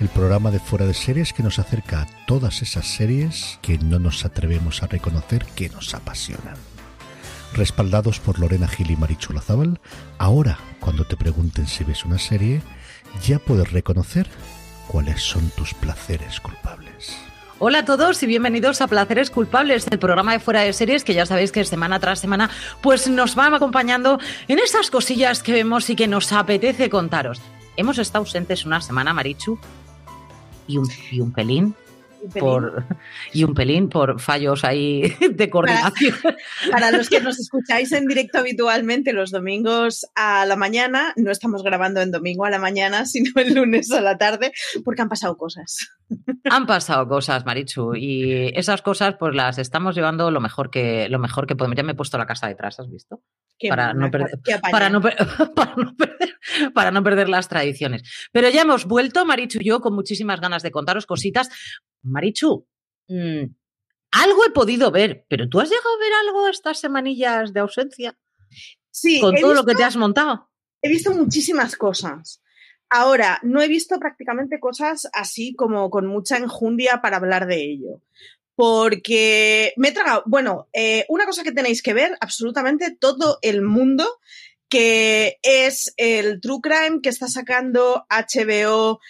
El programa de fuera de series que nos acerca a todas esas series que no nos atrevemos a reconocer que nos apasionan. Respaldados por Lorena Gil y Marichu Lazábal, ahora cuando te pregunten si ves una serie, ya puedes reconocer cuáles son tus placeres culpables. Hola a todos y bienvenidos a Placeres Culpables, el programa de fuera de series que ya sabéis que semana tras semana pues nos van acompañando en esas cosillas que vemos y que nos apetece contaros. Hemos estado ausentes una semana, Marichu, y un, y un pelín por y un pelín por fallos ahí de coordinación. Para, para, los que nos escucháis en directo habitualmente los domingos a la mañana, no estamos grabando en domingo a la mañana, sino el lunes a la tarde, porque han pasado cosas. Han pasado cosas, Marichu, y esas cosas pues las estamos llevando lo mejor que lo mejor que podemos. Ya me he puesto la casa detrás, ¿has visto? Para no, perder, para, no per, para, no perder, para no perder las tradiciones. Pero ya hemos vuelto, Marichu y yo, con muchísimas ganas de contaros cositas. Marichu, mmm, algo he podido ver, pero ¿tú has llegado a ver algo estas semanillas de ausencia? Sí. Con todo visto, lo que te has montado. He visto muchísimas cosas. Ahora, no he visto prácticamente cosas así como con mucha enjundia para hablar de ello. Porque me he tragado, bueno, eh, una cosa que tenéis que ver absolutamente todo el mundo, que es el True Crime que está sacando HBO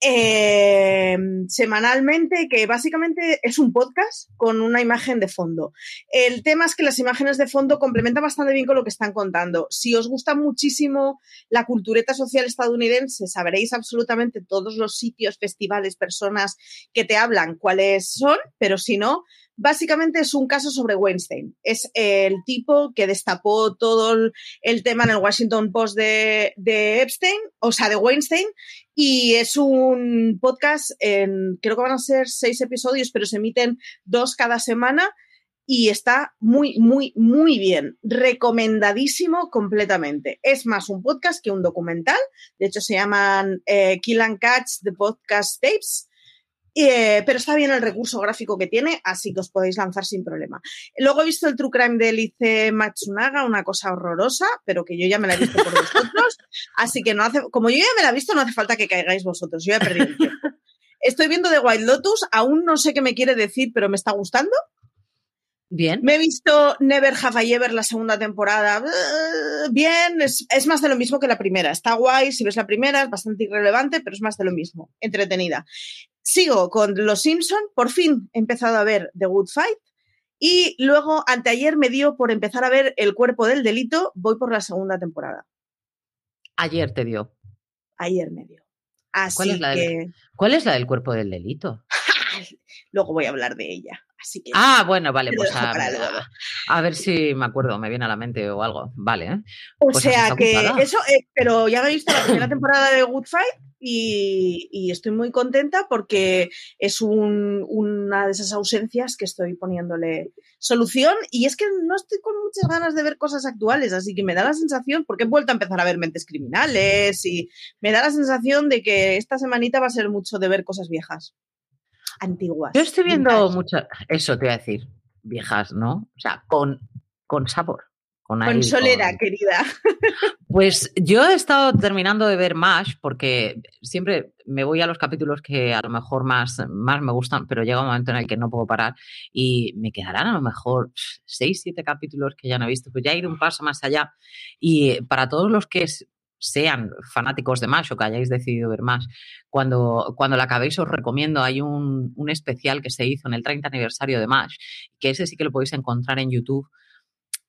eh, semanalmente, que básicamente es un podcast con una imagen de fondo. El tema es que las imágenes de fondo complementan bastante bien con lo que están contando. Si os gusta muchísimo la cultureta social estadounidense, sabréis absolutamente todos los sitios, festivales, personas que te hablan cuáles son, pero si no, básicamente es un caso sobre Weinstein. Es el tipo que destapó todo el, tema en el Washington Post de, de, Epstein, o sea, de Weinstein, y es un podcast, en, creo que van a ser seis episodios, pero se emiten dos cada semana. Y está muy, muy, muy bien. Recomendadísimo completamente. Es más un podcast que un documental. De hecho, se llaman eh, Kill and Catch the Podcast Tapes. Eh, pero está bien el recurso gráfico que tiene, así que os podéis lanzar sin problema. Luego he visto el True Crime de Lice Matsunaga, una cosa horrorosa, pero que yo ya me la he visto por vosotros, así que no hace, como yo ya me la he visto, no hace falta que caigáis vosotros, yo ya he perdido el tiempo. Estoy viendo The White Lotus, aún no sé qué me quiere decir, pero me está gustando. Bien. Me he visto Never Have I Ever la segunda temporada. Bien, es, es, más de lo mismo que la primera. Está guay, si ves la primera es bastante irrelevante, pero es más de lo mismo. Entretenida. Sigo con Los Simpson. Por fin he empezado a ver The Good Fight. Y luego, anteayer me dio por empezar a ver El cuerpo del delito. Voy por la segunda temporada. Ayer te dio. Ayer me dio. Así ¿Cuál es la que... del, ¿Cuál es la del cuerpo del delito? luego voy a hablar de ella. Así que ah, bueno, vale, pues a, a, a, ver si me acuerdo, me viene a la mente o algo. Vale. ¿eh? O pues sea que eso, eh, pero ya he visto la primera temporada de Good Fight y, y estoy muy contenta porque es un, una de esas ausencias que estoy poniéndole solución y es que no estoy con muchas ganas de ver cosas actuales, así que me da la sensación, porque he vuelto a empezar a ver mentes criminales y me da la sensación de que esta semanita va a ser mucho de ver cosas viejas antiguas. Yo estoy viendo muchas, eso te voy a decir, viejas, ¿no? O sea, con, con sabor. Con, con solera, con... querida. Pues yo he estado terminando de ver MASH porque siempre me voy a los capítulos que a lo mejor más, más me gustan, pero llega un momento en el que no puedo parar y me quedarán a lo mejor seis, siete capítulos que ya no he visto. Pues ya he ido un paso más allá y para todos los que sean fanáticos de MASH o que hayáis decidido ver más, cuando, cuando la acabéis os recomiendo, hay un, un, especial que se hizo en el 30 aniversario de MASH, que ese sí que lo podéis encontrar en YouTube.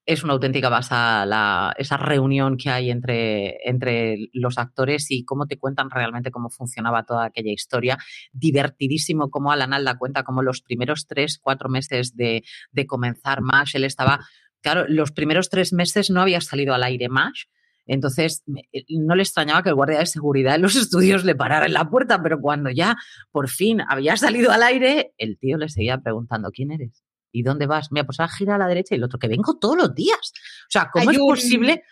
Es una auténtica basa la, esa reunión que hay entre, entre los actores y cómo te cuentan realmente cómo funcionaba toda aquella historia. Divertidísimo cómo Alan Alda cuenta cómo los primeros tres, cuatro meses de, de comenzar MASH, él estaba, claro, los primeros tres meses no había salido al aire MASH, Entonces, eh, no le extrañaba que el guardia de seguridad en los estudios le parara en la puerta, pero cuando ya por fin había salido al aire, el tío le seguía preguntando, ¿quién eres? ¿Y dónde vas? Mira, pues a gira a la derecha y el otro, que vengo todos los días. O sea, ¿cómo es posible?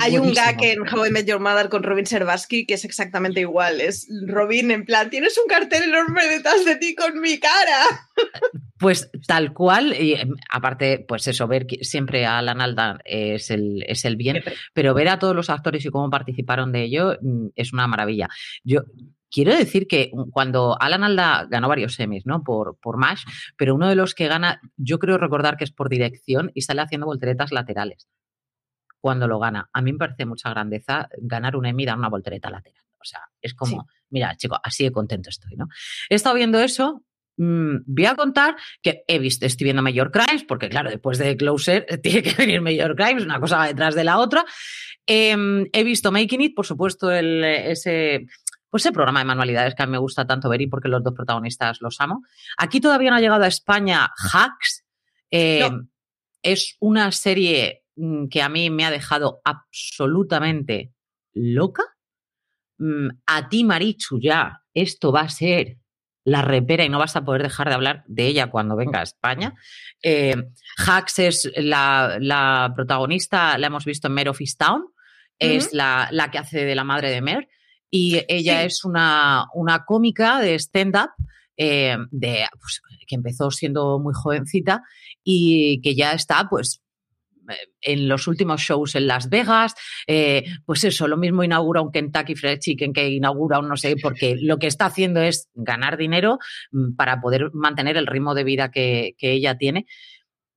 Hay un gag en How I Met Your Mother con Robin Servaski que es exactamente igual. Es Robin en plan, tienes un cartel enorme detrás de ti con mi cara. Pues tal cual, y em, aparte, pues eso, ver siempre a Alan Alda es el, es el bien, pero ver a todos los actores y cómo participaron de ello mm, es una maravilla. Yo quiero decir que cuando Alan Alda ganó varios semis, ¿no? Por, por MASH, pero uno de los que gana, yo creo recordar que es por dirección y sale haciendo volteretas laterales cuando lo gana. A mí me parece mucha grandeza ganar un Emmy y dar una voltereta lateral. O sea, es como, mira, chico, así de contento estoy, ¿no? He estado viendo eso. Mm, voy a contar que he visto, estoy viendo Major Crimes, porque claro, después de Closer tiene que venir Major Crimes, una cosa va detrás de la otra. Em, he visto Making It, por supuesto, el, ese, pues ese programa de manualidades que a mí me gusta tanto ver y porque los dos protagonistas los amo. Aquí todavía no ha llegado a España Hacks. Em, es una serie Mm, que a mí me ha dejado absolutamente loca. Mm, a ti, Marichu, ya, esto va a ser la repera y no vas a poder dejar de hablar de ella cuando venga a España. Eh, Hax es la, protagonista, la hemos visto en Mare of Town, es la, que hace de la madre de Mer y ella es una, una, cómica de stand-up. Eh, de, pues, que empezó siendo muy jovencita y que ya está pues en los últimos shows en Las Vegas, eh, pues eso, lo mismo inaugura un Kentucky Fried Chicken que inaugura un no sé, porque lo que está haciendo es ganar dinero mm, para poder mantener el ritmo de vida que, que ella tiene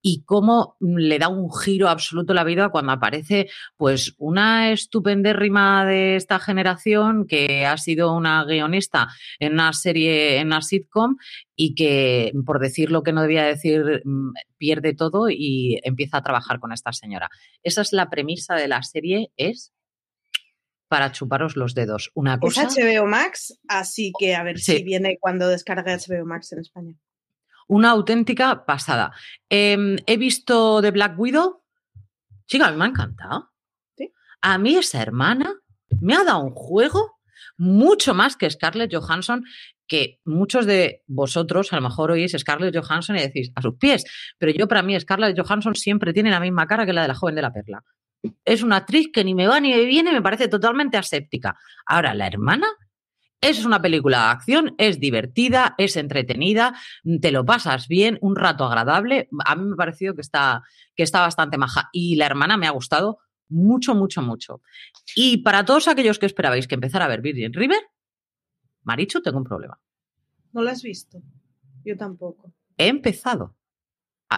y cómo le da un giro absoluto a la vida cuando aparece pues una estupendérrima de esta generación que ha sido una guionista en una serie, en una sitcom y que, por decir lo que no debía decir, mm, pierde todo y empieza a trabajar con esta señora. Esa es la premisa de la serie, es para chuparos los dedos. Una cosa... Es HBO Max, así que a ver si viene cuando descargue HBO Max en España una auténtica pasada. Em, he visto The Black Widow. Chica, a mí me ha encantado. A mí esa hermana me ha dado un juego mucho más que Scarlett Johansson, que muchos de vosotros a lo mejor oís Scarlett Johansson y decís a sus pies, pero yo para mí Scarlett Johansson siempre tiene la misma cara que la de la joven de la perla. Es una actriz que ni me va ni me viene, me parece totalmente aséptica. Ahora, la hermana es una película de acción, es divertida, es entretenida, te lo pasas bien, un rato agradable. A mí me ha parecido que está, que está bastante maja. Y la hermana me ha gustado mucho, mucho, mucho. Y para todos aquellos que esperabais que empezara a ver Virgin River, Marichu, tengo un problema. ¿No lo has visto? Yo tampoco. He empezado.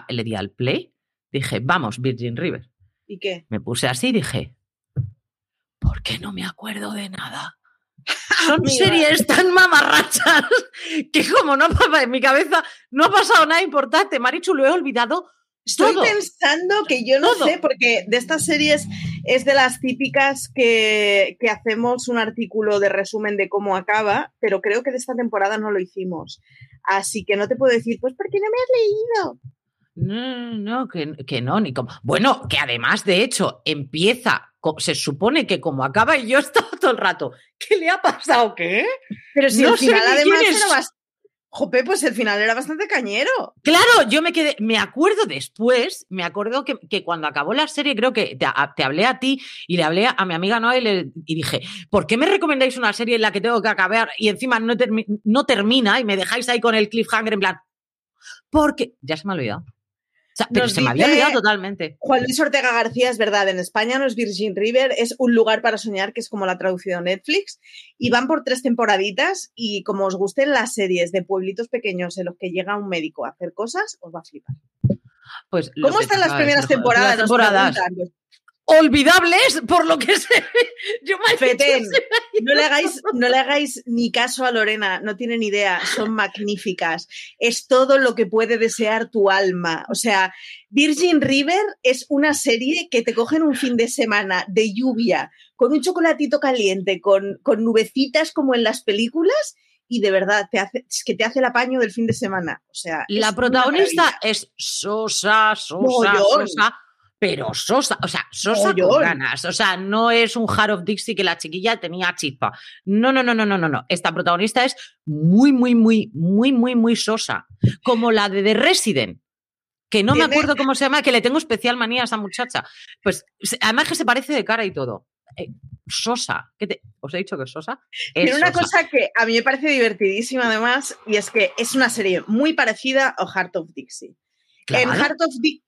le di al play, dije, vamos, Virgin River. ¿Y qué? Me puse así y dije, ¿por qué no me acuerdo de nada? Son series tan mamarrachas que como no en mi cabeza no ha pasado nada importante. Marichu, lo he olvidado. Estoy pensando que yo no sé, porque de estas series es de las típicas que, que, hacemos un artículo de resumen de cómo acaba, pero creo que de esta temporada no lo hicimos. Así que no te puedo decir, pues porque no me has leído. No, no, que, que, no, ni como. Bueno, que además, de hecho, empieza, se supone que como acaba y yo he estado todo el rato, ¿qué le ha pasado? ¿Qué? Pero si al final además era bastante. Jope, pues el final era bastante cañero. Claro, yo me quedé, me acuerdo después, me acuerdo que, que cuando acabó la serie, creo que te, te, hablé a ti y le hablé a mi amiga Noel y, y, dije, ¿por qué me recomendáis una serie en la que tengo que acabar y encima no, no termina y me dejáis ahí con el cliffhanger en plan? Porque ya se me ha olvidado pero se me había olvidado totalmente. Juan Luis Ortega García, es verdad, en España no es Virgin River, es un lugar para soñar, que es como la traducción de Netflix, y van por tres temporaditas, y como os gusten las series de pueblitos pequeños en los que llega un médico a hacer cosas, os va a flipar. Pues ¿Cómo están las primeras temporadas? Las temporadas olvidables por lo que sé. Yo no le hagáis, no le hagáis ni caso a Lorena, no tienen idea, son magníficas. Es todo lo que puede desear tu alma. O sea, Virgin River es una serie que te cogen un fin de semana de lluvia, con un chocolatito caliente, con, con nubecitas como en las películas. Y de verdad, te hace, es que te hace el apaño del fin de semana. O sea, la protagonista es Sosa, Sosa, Sosa pero sosa, o sea, sosa Mogollón. con ganas. O sea, no es un Heart of Dixie que la chiquilla tenía chispa. No, no, no, no, no, no, no. Esta protagonista es muy, muy, muy, muy, muy, muy sosa. Como la de The Resident. Que no me acuerdo cómo se llama, que le tengo especial manía a esa muchacha. Pues además que se parece de cara y todo. Eh, sosa. ¿Qué te- ¿Os he dicho que es sosa? Es Tiene una sosa. cosa que a mí me parece divertidísima además, y es que es una serie muy parecida a Heart of Dixie. En. Heart of Dixie,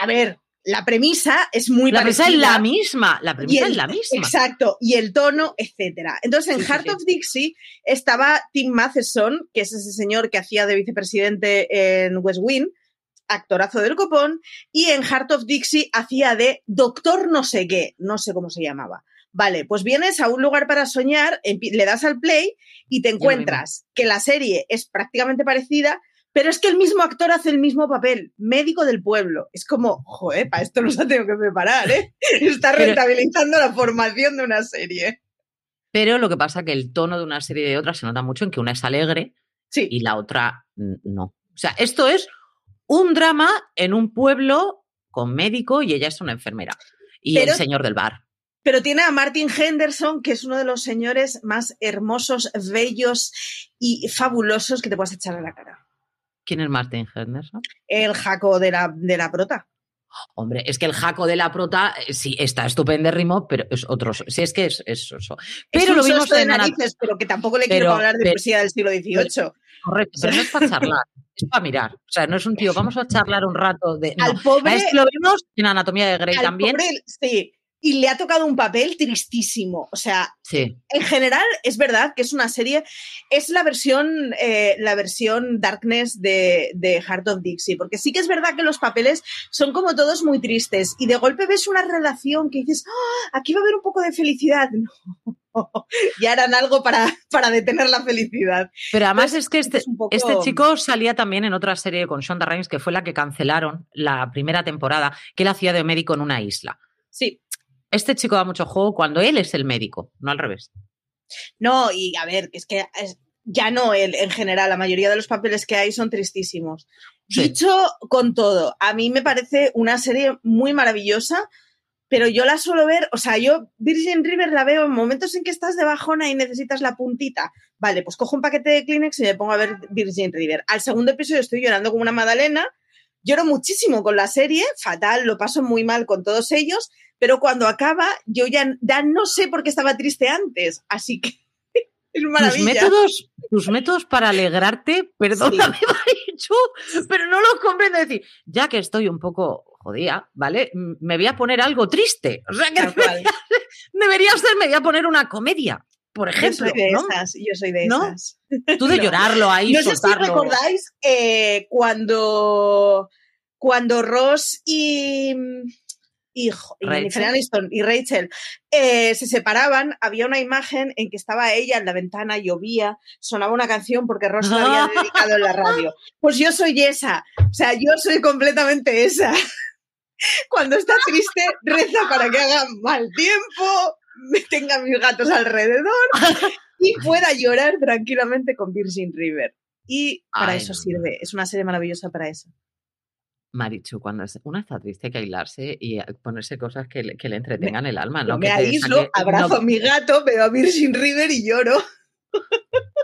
a ver, la premisa es muy La parecida. premisa es la misma. La premisa el- es la misma. Exacto, y el tono, etcétera. Entonces, en Sí, Heart sí. of Dixie estaba Tim Matheson, que es ese señor que hacía de vicepresidente en West Wing, actorazo del copón, y en Heart of Dixie hacía de doctor no sé qué, no sé cómo se llamaba. Vale, pues vienes a un lugar para soñar, le das al play y te encuentras que la serie es prácticamente parecida, pero es que el mismo actor hace el mismo papel, médico del pueblo. Es como, joder, para esto nos ha tenido que preparar, ¿eh? Está Pero- rentabilizando la formación de una serie. Pero lo que pasa que el tono de una serie y de otra se nota mucho en que una es alegre Sí, y la otra no. O sea, esto es un drama en un pueblo con médico y ella es una enfermera. Y Pero- el señor del bar. pero tiene a Martin Henderson, que es uno de los señores más hermosos, bellos y fabulosos que te puedas echar a la cara. ¿Quién es Martin Henderson? El jaco de la, de la prota. Hombre, es que el jaco de la prota eh, sí está estupendérrimo, pero es otro. Sí, es que es, es eso. Pero es lo vimos de narices, pero que tampoco le Pero- quiero hablar de pero- poesía del siglo XVIII. Correcto, pero no es para charlar, es para mirar. O sea, no es un tío, vamos a charlar un rato de. No, al pobre, a este lo vimos en Anatomía de Grey al también. pobre, sí. Y le ha tocado un papel tristísimo. O sea, Sí. en general es verdad que es una serie, es la versión, eh, la versión Darkness de, de Heart of Dixie, porque sí que es verdad que los papeles son como todos muy tristes y de golpe ves una relación que dices, "Ah, aquí va a haber un poco de felicidad. No. Ya harán algo para, para detener la felicidad. Pero además Entonces, es que este, es un poco- este chico salía también en otra serie con Shonda Rhimes, que fue la que cancelaron la primera temporada, que él hacía de médico en una isla. Sí. Este chico da mucho juego cuando él es el médico, no al revés. No, y a ver, es que es- ya no él, en general, la mayoría de los papeles que hay son tristísimos. Sí. Dicho con todo, a mí me parece una serie muy maravillosa, pero yo la suelo ver, o sea, yo Virgin River la veo en momentos en que estás de bajona y necesitas la puntita. Vale, pues cojo un paquete de Kleenex y me pongo a ver Virgin River. Al segundo episodio estoy llorando como una magdalena, lloro muchísimo con la serie, fatal, lo paso muy mal con todos ellos, pero cuando acaba yo ya, ya no sé por qué estaba triste antes, así que es Tus maravilla. métodos, tus métodos para alegrarte, perdóname, Marichu, pero no los comprendo. Es decir, ya que estoy un poco jodida, ¿vale? Me voy a poner algo triste. O sea, que cual. debería ser, me voy a poner una comedia, por Yo ejemplo. soy de ¿no? esas, yo soy de ¿No? esas. Tú de No. llorarlo ahí, No sé si soltarlo. recordáis eh, cuando, cuando Ross y, y, y Rachel. Jennifer Aniston y Rachel eh, se separaban, había una imagen en que estaba ella en la ventana, llovía, sonaba una canción porque Ross la había dedicado en la radio. Pues yo soy esa, o sea, yo soy completamente esa. Cuando está triste, reza para que haga mal tiempo, me tenga mis gatos alrededor y pueda llorar tranquilamente con Virgin River. Y para Ay, eso no. sirve, es una serie maravillosa para eso. Marichu, cuando es- una está triste hay que aislarse y eh, ponerse cosas que le, que le entretengan el alma. ¿no? me Que aíslo, saque- abrazo no- a mi gato, veo a Virgin River y lloro.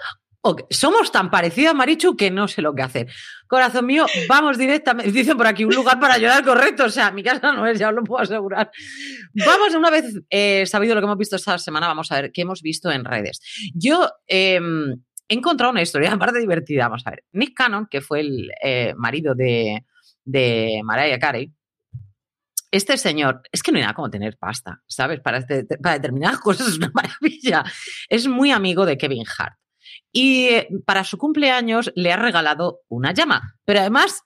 Somos tan parecidas, Marichu, que no sé lo que hacer. Corazón mío, vamos directamente. Dicen por aquí un lugar para llorar correcto. O sea, mi casa no es, ya os lo puedo asegurar. Vamos, una vez eh, sabido lo que hemos visto esta semana, vamos a ver qué hemos visto en redes. Yo eh, he encontrado una historia aparte divertida. Vamos a ver. Nick Cannon, que fue el eh, marido de, de Mariah Carey, este señor, es que no hay nada como tener pasta, ¿sabes? Para, este- para determinadas cosas es una maravilla. Es muy amigo de Kevin Hart. Y eh, para su cumpleaños le ha regalado una llama. Pero además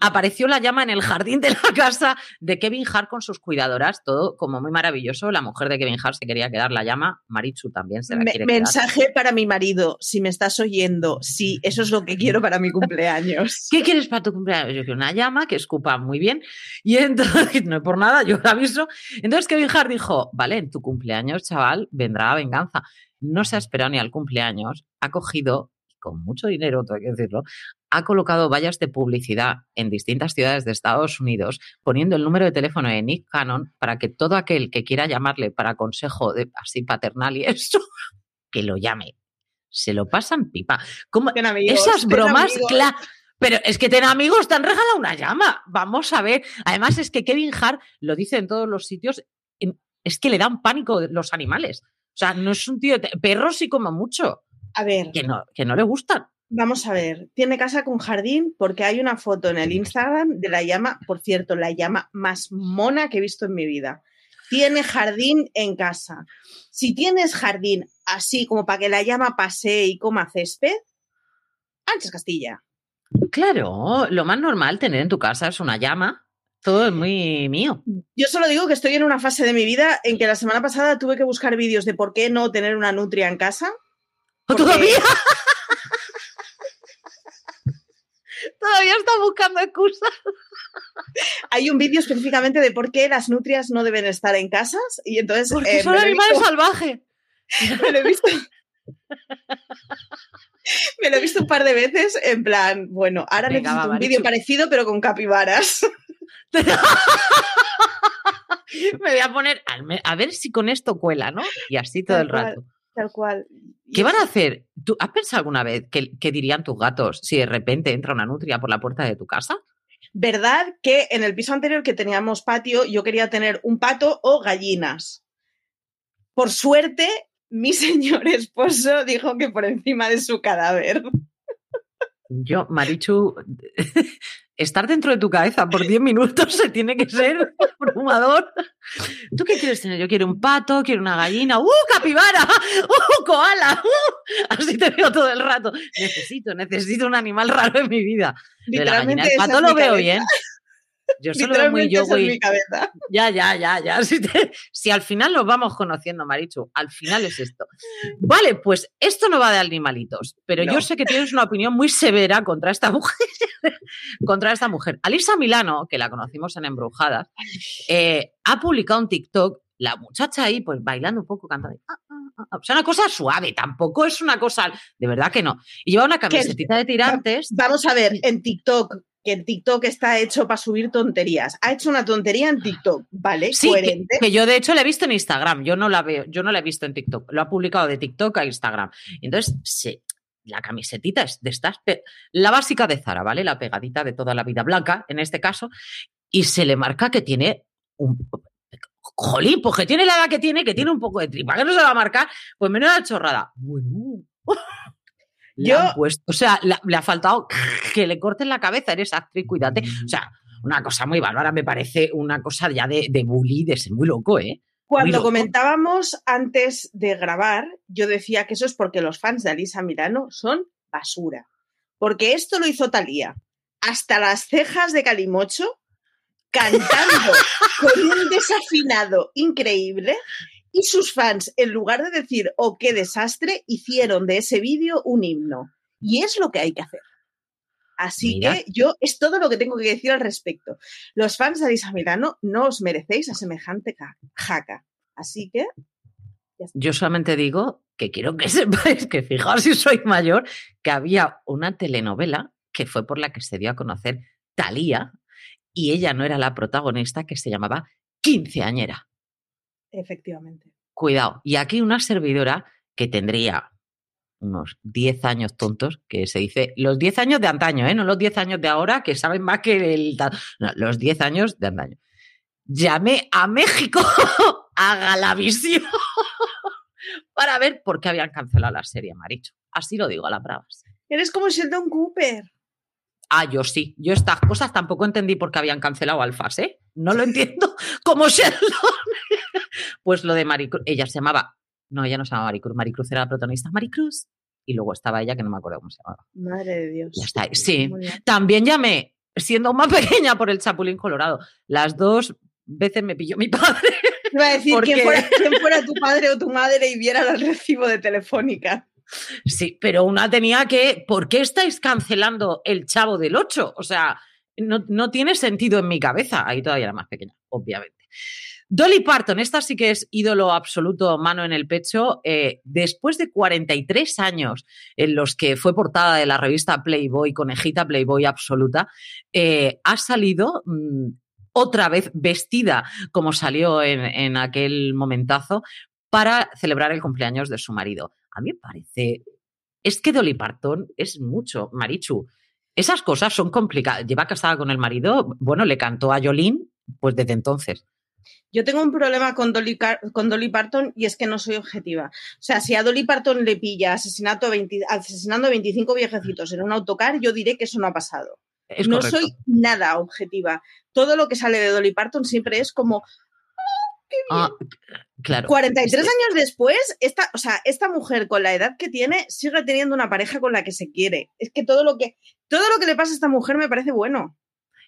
apareció la llama en el jardín de la casa de Kevin Hart con sus cuidadoras, todo como muy maravilloso. La mujer de Kevin Hart se quería quedar la llama, Marichu también se la Me- quiere quedar. mensaje para mi marido, si me estás oyendo, sí, eso es lo que quiero para mi cumpleaños. ¿Qué quieres para tu cumpleaños? Yo quiero una llama que escupa muy bien. Y entonces, no es por nada, yo lo aviso. Entonces Kevin Hart dijo, vale, en tu cumpleaños, chaval, vendrá la venganza. No se ha esperado ni al cumpleaños, ha cogido, con mucho dinero, tengo que decirlo, ha colocado vallas de publicidad en distintas ciudades de Estados Unidos, poniendo el número de teléfono de Nick Cannon para que todo aquel que quiera llamarle para consejo de así paternal y eso, que lo llame. Se lo pasan pipa. Esas bromas, claro. Pero es que ten amigos, te han regalado una llama. Vamos a ver. Además, es que Kevin Hart lo dice en todos los sitios. Es que le dan pánico los animales. O sea, no es un tío. de- Perros sí como mucho. A ver, Que no, que no le gustan. vamos a ver. Tiene casa con jardín porque hay una foto en el Instagram de la llama, por cierto, la llama más mona que he visto en mi vida. Tiene jardín en casa. Si tienes jardín así como para que la llama pasee y coma césped, anchas Castilla. Claro, lo más normal tener en tu casa es una llama. Todo es muy mío. Yo solo digo que estoy en una fase de mi vida en que la semana pasada tuve que buscar vídeos de por qué no tener una nutria en casa. Porque- ¿Todavía? Todavía está buscando excusas. Hay un vídeo específicamente de por qué las nutrias no deben estar en casas y entonces Porque eh, son animales visto, salvajes. me lo he visto me lo he visto un par de veces en plan, bueno, ahora Venga, necesito va, un vídeo parecido pero con capibaras. Me voy a poner a ver si con esto cuela, ¿no? Y así todo Tal el cual. rato. Tal cual. ¿Qué van a hacer? ¿Tú has pensado alguna vez qué, qué dirían tus gatos si de repente entra una nutria por la puerta de tu casa? ¿Verdad que en el piso anterior que teníamos patio yo quería tener un pato o gallinas? Por suerte, mi señor esposo dijo que por encima de su cadáver. Yo, Marichu, estar dentro de tu cabeza por 10 minutos se tiene que ser abrumador. ¿Tú qué quieres tener? Yo quiero un pato, quiero una gallina, ¡uh, capibara! ¡uh, koala! ¡uh! Así te veo todo el rato. Necesito, necesito un animal raro en mi vida. La gallina, Literalmente el pato lo veo bien. Yo solo muy yo, güey. Ya, ya, ya, ya. Si, te- si al final nos vamos conociendo, Marichu, al final es esto. Vale, pues esto no va de animalitos, pero yo sé que tienes una opinión muy severa contra esta mujer. contra esta mujer. Alisa Milano, que la conocimos en Embrujadas, eh, ha publicado un TikTok, la muchacha ahí, pues bailando un poco, cantando. ah, ah, ah, ah. O sea, una cosa suave, tampoco es una cosa, de verdad que no. Y lleva una camisetita de tirantes. Vamos a ver, en TikTok, que en TikTok está hecho para subir tonterías. Ha hecho una tontería en TikTok, ¿vale? Sí, que, Coherente. que yo de hecho la he visto en Instagram, yo no la veo, yo no la he visto en TikTok, lo ha publicado de TikTok a Instagram. Y Entonces, sí, la camisetita es de estas, la básica de Zara, ¿vale? La pegadita de toda la vida blanca, en este caso, y se le marca que tiene un... Jolín, pues que tiene la edad que tiene, que tiene un poco de tripa, que no se va a marcar, pues menuda chorrada. Bueno. Yo- han puesto- o sea, la- le ha faltado que le corten la cabeza, eres actriz, cuídate. O sea, una cosa muy bárbara, me parece una cosa ya de, de bully, de ser muy loco, ¿eh? Cuando comentábamos antes de grabar, yo decía que eso es porque los fans de Alisa Milano son basura. Porque esto lo hizo Talía. Hasta las cejas de Calimocho, cantando con un desafinado increíble. Y sus fans, en lugar de decir, oh, qué desastre, hicieron de ese vídeo un himno. Y es lo que hay que hacer. Así Mira. que yo es todo lo que tengo que decir al respecto. Los fans de Alisa Milano no os merecéis a semejante ca- jaca. Así que Yo solamente digo que quiero que sepáis que, fijaos si soy mayor, que había una telenovela que fue por la que se dio a conocer Thalía y ella no era la protagonista que se llamaba Quinceañera. Efectivamente. Cuidado. Y aquí una servidora que tendría unos 10 años tontos, que se dice los 10 años de antaño, ¿eh? no los 10 años de ahora que saben más que el... No, los 10 años de antaño. Llamé a México, a Galavisión, para ver por qué habían cancelado la serie, Maricho. Así lo digo a las bravas. Eres como Sheldon Cooper. Ah, yo sí. Yo estas cosas tampoco entendí por qué habían cancelado Alfas, ¿eh? No lo entiendo como Sheldon. pues lo de Maricruz, ella se llamaba, no, ella no se llamaba Maricruz, Maricruz era la protagonista, Maricruz. Y luego estaba ella que no me acuerdo cómo se llamaba. Madre de Dios. Ya está, sí. También llamé, siendo más pequeña por el Chapulín Colorado. Las dos veces me pilló mi padre. Iba a decir quién fuera, quién fuera tu padre o tu madre y viera el recibo de Telefónica. Sí, pero una tenía que, ¿por qué estáis cancelando el Chavo del 8? O sea, no, no tiene sentido en mi cabeza. Ahí todavía era más pequeña, obviamente. Dolly Parton, esta sí que es ídolo absoluto, mano en el pecho. Eh, después de 43 años en los que fue portada de la revista Playboy, conejita Playboy absoluta, eh, ha salido mm, otra vez vestida como salió en, en aquel momentazo para celebrar el cumpleaños de su marido. A mí me parece. Es que Dolly Parton es mucho, Marichu. Esas cosas son complicadas. Lleva casada con el marido, bueno, le cantó a Jolín, pues desde entonces. Yo tengo un problema con Dolly, Car- con Dolly Parton y es que no soy objetiva. O sea, si a Dolly Parton le pilla asesinato a 20 asesinando a 25 viejecitos en un autocar, yo diré que eso no ha pasado. Es no correcto. soy nada objetiva. Todo lo que sale de Dolly Parton siempre es como Ah, claro. 43 Es que- años después, esta, o sea, esta mujer con la edad que tiene sigue teniendo una pareja con la que se quiere. Es que todo lo que todo lo que le pasa a esta mujer me parece bueno.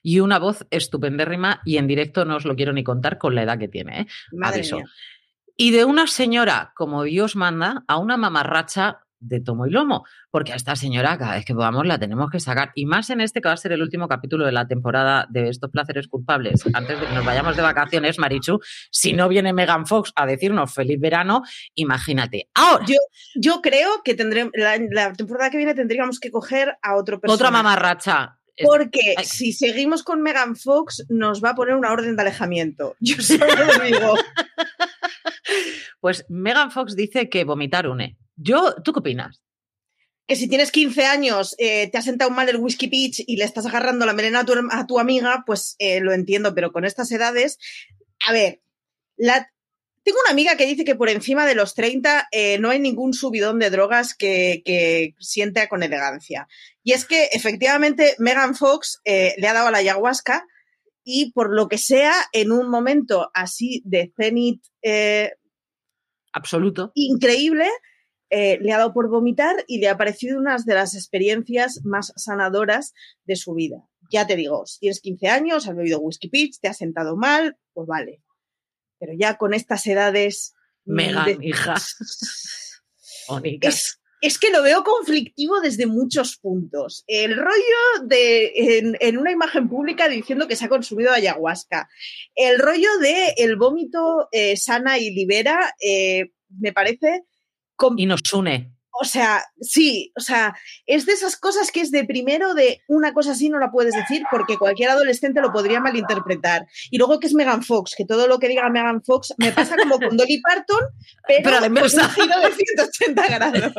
Y una voz estupendérrima y en directo no os lo quiero ni contar con la edad que tiene. ¿eh? Madre Aviso. mía. Y de una señora, como Dios manda, a una mamarracha de tomo y lomo, porque a esta señora cada vez que podamos la tenemos que sacar. Y más en este que va a ser el último capítulo de la temporada de estos placeres culpables. Antes de que nos vayamos de vacaciones, Marichu, si no viene Megan Fox a decirnos feliz verano, imagínate. Ahora, Yo- Yo creo que tendremos la, la temporada que viene tendríamos que coger a otro personaje. otra mamarracha. Porque si seguimos con Megan Fox, nos va a poner una orden de alejamiento. Yo solo lo digo. Pues Megan Fox dice que vomitar une. Yo, ¿tú qué opinas? Que si tienes 15 años, eh, te ha sentado mal el whisky peach y le estás agarrando la melena a tu, a tu amiga, pues eh, lo entiendo, pero con estas edades, a ver, la, tengo una amiga que dice que por encima de los 30 eh, no hay ningún subidón de drogas que, que sienta con elegancia. Y es que efectivamente Megan Fox le ha dado a la ayahuasca y por lo que sea, en un momento así de cenit Absoluto. increíble, eh, le ha dado por vomitar y le ha parecido una de las experiencias más sanadoras de su vida. Ya te digo, si tienes 15 años, has bebido whisky peach, te has sentado mal, pues vale. Pero ya con estas edades... Megan, de- hija. Es, es que lo veo conflictivo desde muchos puntos. El rollo de en, en una imagen pública diciendo que se ha consumido ayahuasca. El rollo de el vómito eh, sana y libera eh, me parece Y nos une. o sea, sí, o sea, es de esas cosas que es de primero de una cosa así no la puedes decir porque cualquier adolescente lo podría malinterpretar. Y luego que es Megan Fox, que todo lo que diga Megan Fox me pasa como con Dolly Parton, pero, Pero con un giro de 180 grados.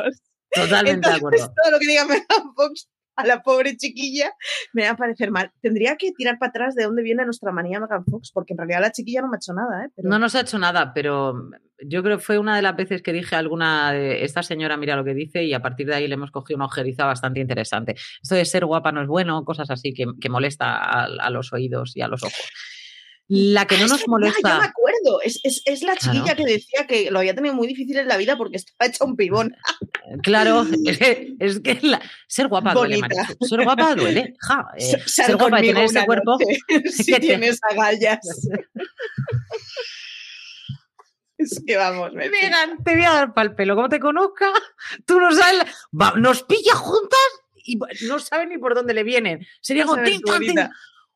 Totalmente de acuerdo. todo lo que diga Megan Fox a la pobre chiquilla me va a parecer mal. Tendría que tirar para atrás de dónde viene nuestra manía Megan Fox, porque en realidad la chiquilla no me ha hecho nada, ¿eh? No nos ha hecho nada, pero yo creo que fue una de las veces que dije a alguna de esta señora mira lo que dice y a partir de ahí le hemos cogido una ojeriza bastante interesante. Esto de ser guapa no es bueno, cosas así que, que molesta a, a los oídos y a los ojos. La que no Ah, nos es verdad, molesta. Ya me acuerdo. Es, es- es la Claro. chiquilla que decía que lo había tenido muy difícil en la vida porque estaba hecha un pibón. Claro, es que, es que la- ser guapa duele. Marichu. Ser guapa duele. ja, eh, Sal ser guapa y tener ese cuerpo. si que tienes agallas. es que vamos, me Megan, te voy a dar pal pelo. Como te conozca, tú no sabes. la- Va- nos pilla juntas y no saben ni por dónde le vienen. Sería como. tin, tin.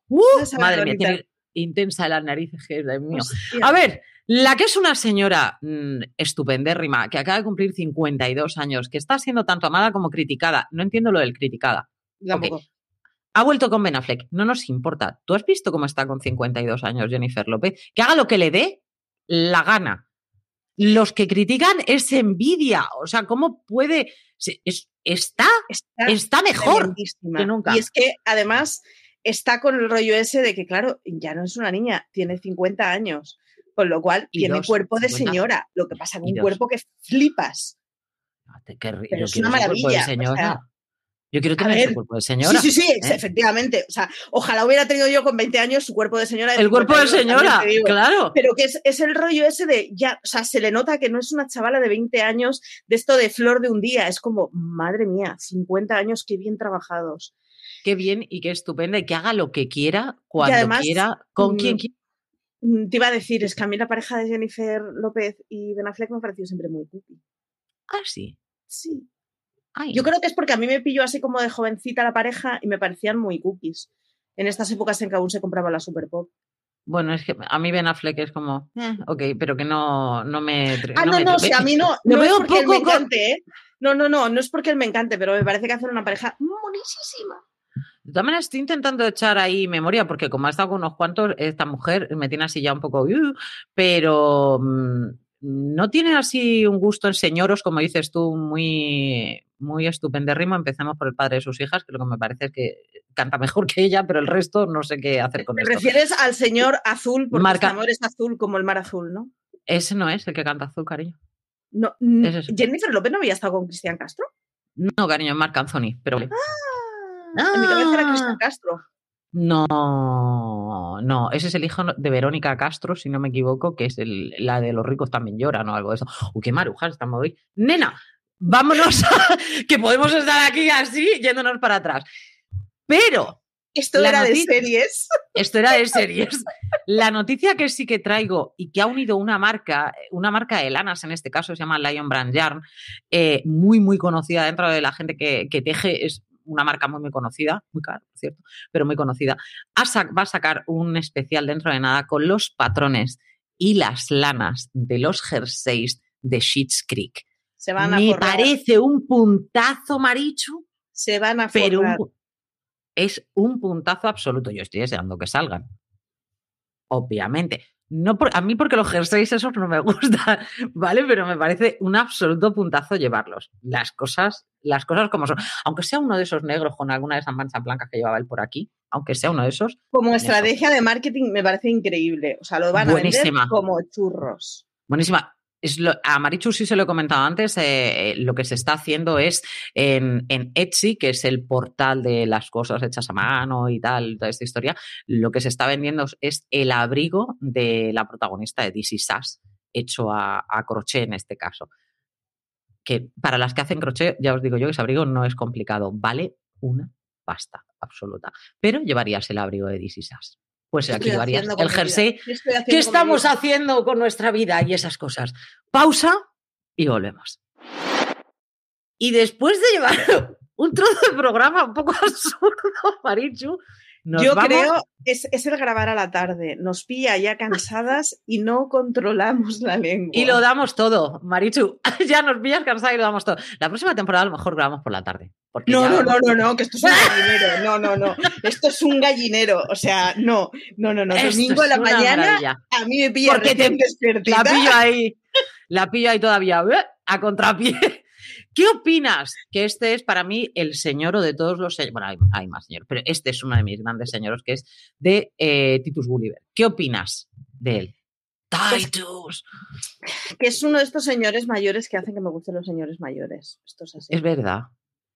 ¡Uh! Madre mía, tiene intensa las narices, que es de mío. A ver, la que es una señora mm, estupendérrima, que acaba de cumplir 52 años, que está siendo tanto amada como criticada. No entiendo lo del criticada. Tampoco. Ha vuelto con Ben Affleck. No nos importa. ¿Tú has visto cómo está con 52 años Jennifer López? Que haga lo que le dé la gana. Los que critican es envidia. O sea, ¿cómo puede...? es- está, Está está mejor que nunca. Y es que además está con el rollo ese de que, claro, ya no es una niña, tiene 50 años. Con lo cual Y tiene dos, cuerpo de 50. señora. Lo que pasa con un dos. cuerpo que flipas. Ri- Pero es una de maravilla, o señora. sea, yo quiero tener ver, cuerpo de señora. Sí, sí, sí, ¿eh? efectivamente. O sea, ojalá hubiera tenido yo con 20 años su cuerpo de señora. El cuerpo de 52, también señora, claro. Pero que es, es el rollo ese de ya, o sea, se le nota que no es una chavala de 20 años de esto de flor de un día. Es como, madre mía, 50 años, qué bien trabajados. Qué bien y qué estupenda y que haga lo que quiera, cuando además, quiera, con mm, quien quiera. Mm, Te iba a decir, es que a mí la pareja de Jennifer López y Ben Affleck me ha parecido siempre muy cookie. Ah, sí. Sí. Ay, Yo creo que es porque a mí me pilló así como de jovencita la pareja y me parecían muy cookies. En estas épocas en que aún se compraba la Super Pop. Bueno, es que a mí Ben Affleck es como, eh, ok, pero que no, no me. Ah, no, me- no, a mí no. No es porque él me encante, ¿eh? No, no, no, no es porque él me encante, pero me parece que hacen una pareja monísima. Maneras, estoy intentando echar ahí memoria, porque como ha estado con unos cuantos, esta mujer me tiene así ya un poco. "Uh", pero mm, no tiene así un gusto en señoros, como dices tú, muy, muy estupendérrimo. Empecemos por el padre de sus hijas, que lo que me parece es que canta mejor que ella, pero el resto no sé qué hacer con Te esto. refieres al señor azul, porque Marca- amor es azul como el mar azul, ¿no? Ese no es el que canta azul, cariño. No, mm, es- Jennifer López no había estado con Cristian Castro. No, cariño, es Marc Anthony, pero. Ah, En mi cabeza era Ah. Cristian Castro. No, no, ese es el hijo de Verónica Castro, si no me equivoco, que es el- la de los ricos también lloran o algo de eso. Uy, qué marujas estamos hoy. Nena, vámonos, a- que podemos estar aquí así, yéndonos para atrás. Pero, Esto era de series. esto era de series. La noticia que sí que traigo y que ha unido una marca, una marca de lanas en este caso, se llama Lion Brand Yarn, eh, muy, muy conocida dentro de la gente que, que teje, es una marca muy, muy conocida, muy cara, por cierto, pero muy conocida. Va a sacar un especial dentro de nada con los patrones y las lanas de los jerseys de Sheets Creek. Se van a Me forrar. parece un puntazo, Marichu, Se van a pero un- es un puntazo absoluto. Yo estoy deseando que salgan. Obviamente. No por- a mí porque los jerseys esos no me gustan, ¿vale? Pero me parece un absoluto puntazo llevarlos. Las cosas, las cosas como son. Aunque sea uno de esos negros con alguna de esas manchas blancas que llevaba él por aquí, aunque sea uno de esos, Como Eso. estrategia de marketing me parece increíble. O sea, lo van a vender como churros. Buenísima. A Marichu sí se lo he comentado antes, eh, eh, lo que se está haciendo es en, Etsy, que es el portal de las cosas hechas a mano y tal, toda esta historia, lo que se está vendiendo es el abrigo de la protagonista de DC Sass, hecho a, a crochet en este caso. Que para las que hacen crochet, ya os digo yo que ese abrigo no es complicado, vale una pasta absoluta. Pero llevarías el abrigo de DC Sass. Pues ¿Qué aquí con el jersey ¿Qué estoy haciendo ¿Qué con mi estamos vida? haciendo con nuestra vida y esas cosas? Pausa y volvemos. Y después de llevar un trozo de programa un poco absurdo, Marichu, nos Yo vamos- creo es, es el grabar a la tarde. Nos pilla ya cansadas y no controlamos la lengua. Y lo damos todo, Marichu. ya nos pillas cansada y lo damos todo. La próxima temporada a lo mejor grabamos por la tarde. No, ya- no, no, no, no, que esto es un gallinero. No, no, no. Esto es un gallinero. O sea, no, no, no, no. Esto Domingo a la mañana maravilla. a mí me pilla Porque te-. La pillo ahí. La pillo ahí todavía ¿eh? a contrapié. ¿Qué opinas? Que este es para mí el señoro de todos los señores. Bueno, hay, hay más señores, pero este es uno de mis grandes señoros, que es de eh, Titus Gulliver. ¿Qué opinas de él? Titus. Que es uno de estos señores mayores que hacen que me gusten los señores mayores. Esto es así. Es verdad.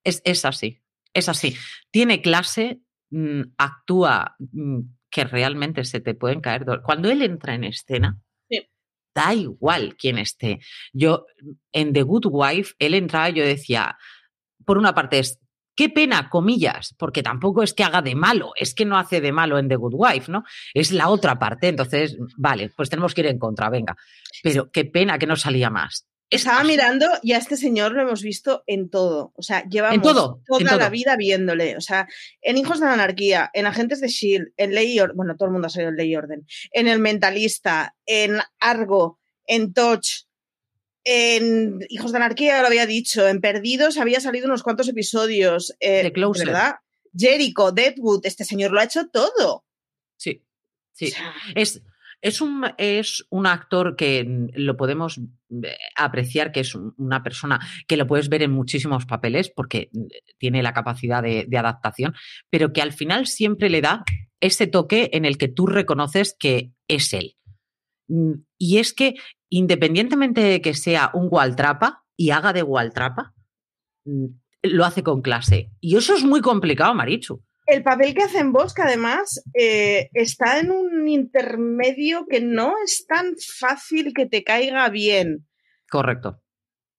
Es, es así. Es así. Tiene clase, mm, actúa mm, que realmente se te pueden caer. do- Cuando él entra en escena. Da igual quién esté. Yo, en The Good Wife, él entraba y yo decía, por una parte es, qué pena, comillas, porque tampoco es que haga de malo, es que no hace de malo en The Good Wife, ¿no? Es la otra parte, entonces, vale, pues tenemos que ir en contra, venga. Pero qué pena que no salía más. Es Estaba mirando y a este señor lo hemos visto en todo. O sea, llevamos todo, en toda la todo. vida viéndole. O sea, en Hijos de la Anarquía, en Agentes de Shield, en Ley y Orden. Bueno, todo el mundo ha salido en Ley y Orden. En El Mentalista, en Argo, en Touch, en Hijos de Anarquía, ya lo había dicho. En Perdidos había salido unos cuantos episodios. eh, The Closer. ¿Verdad? Jericho, Deadwood, este señor lo ha hecho todo. Sí, O sí. sea, Es, es, un, es un actor que lo podemos eh, apreciar, que es un- una persona que lo puedes ver en muchísimos papeles porque mm, tiene la capacidad de, adaptación, pero que al final siempre le da ese toque en el que tú reconoces que es él. Mm, Y es que independientemente de que sea un Waltrapa y haga de Waltrapa, mm, lo hace con clase. Y eso es muy complicado, Marichu. El papel que hace en Bosch, que además eh, está en un intermedio que no es tan fácil que te caiga bien. Correcto.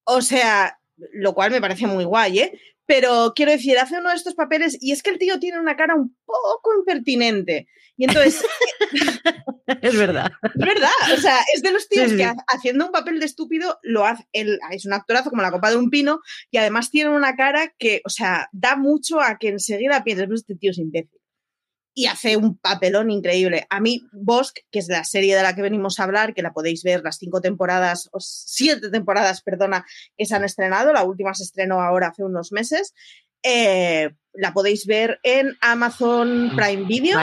O sea, lo cual me parece muy guay, ¿eh? Pero quiero decir, hace uno de estos papeles y es que el tío tiene una cara un poco impertinente. Y entonces, Es verdad. es verdad, o sea, es de los tíos Sí, sí, que ha- haciendo un papel de estúpido lo hace, él es un actorazo como la copa de un pino y además tiene una cara que, o sea, da mucho a que enseguida pienses, pues este tío es imbécil. Y hace un papelón increíble. A mí, Bosk, que es la serie de la que venimos a hablar, que la podéis ver las cinco temporadas, o siete temporadas, perdona, que se han estrenado, la última se estrenó ahora hace unos meses, eh, la podéis ver en Amazon Prime Video.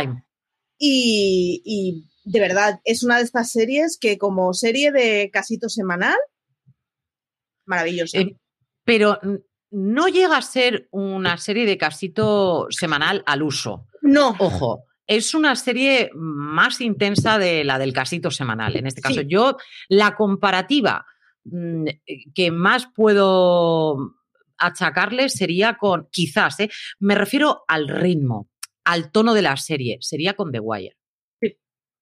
Y, de verdad, es una de estas series que como serie de casito semanal, maravillosa. Eh, pero no llega a ser una serie de casito semanal al uso. No. Ojo, es una serie más intensa de la del casito semanal. En este caso, yo la comparativa mm, que más puedo achacarle sería con, quizás, ¿eh? me refiero al ritmo, al tono de la serie, sería con The Wire.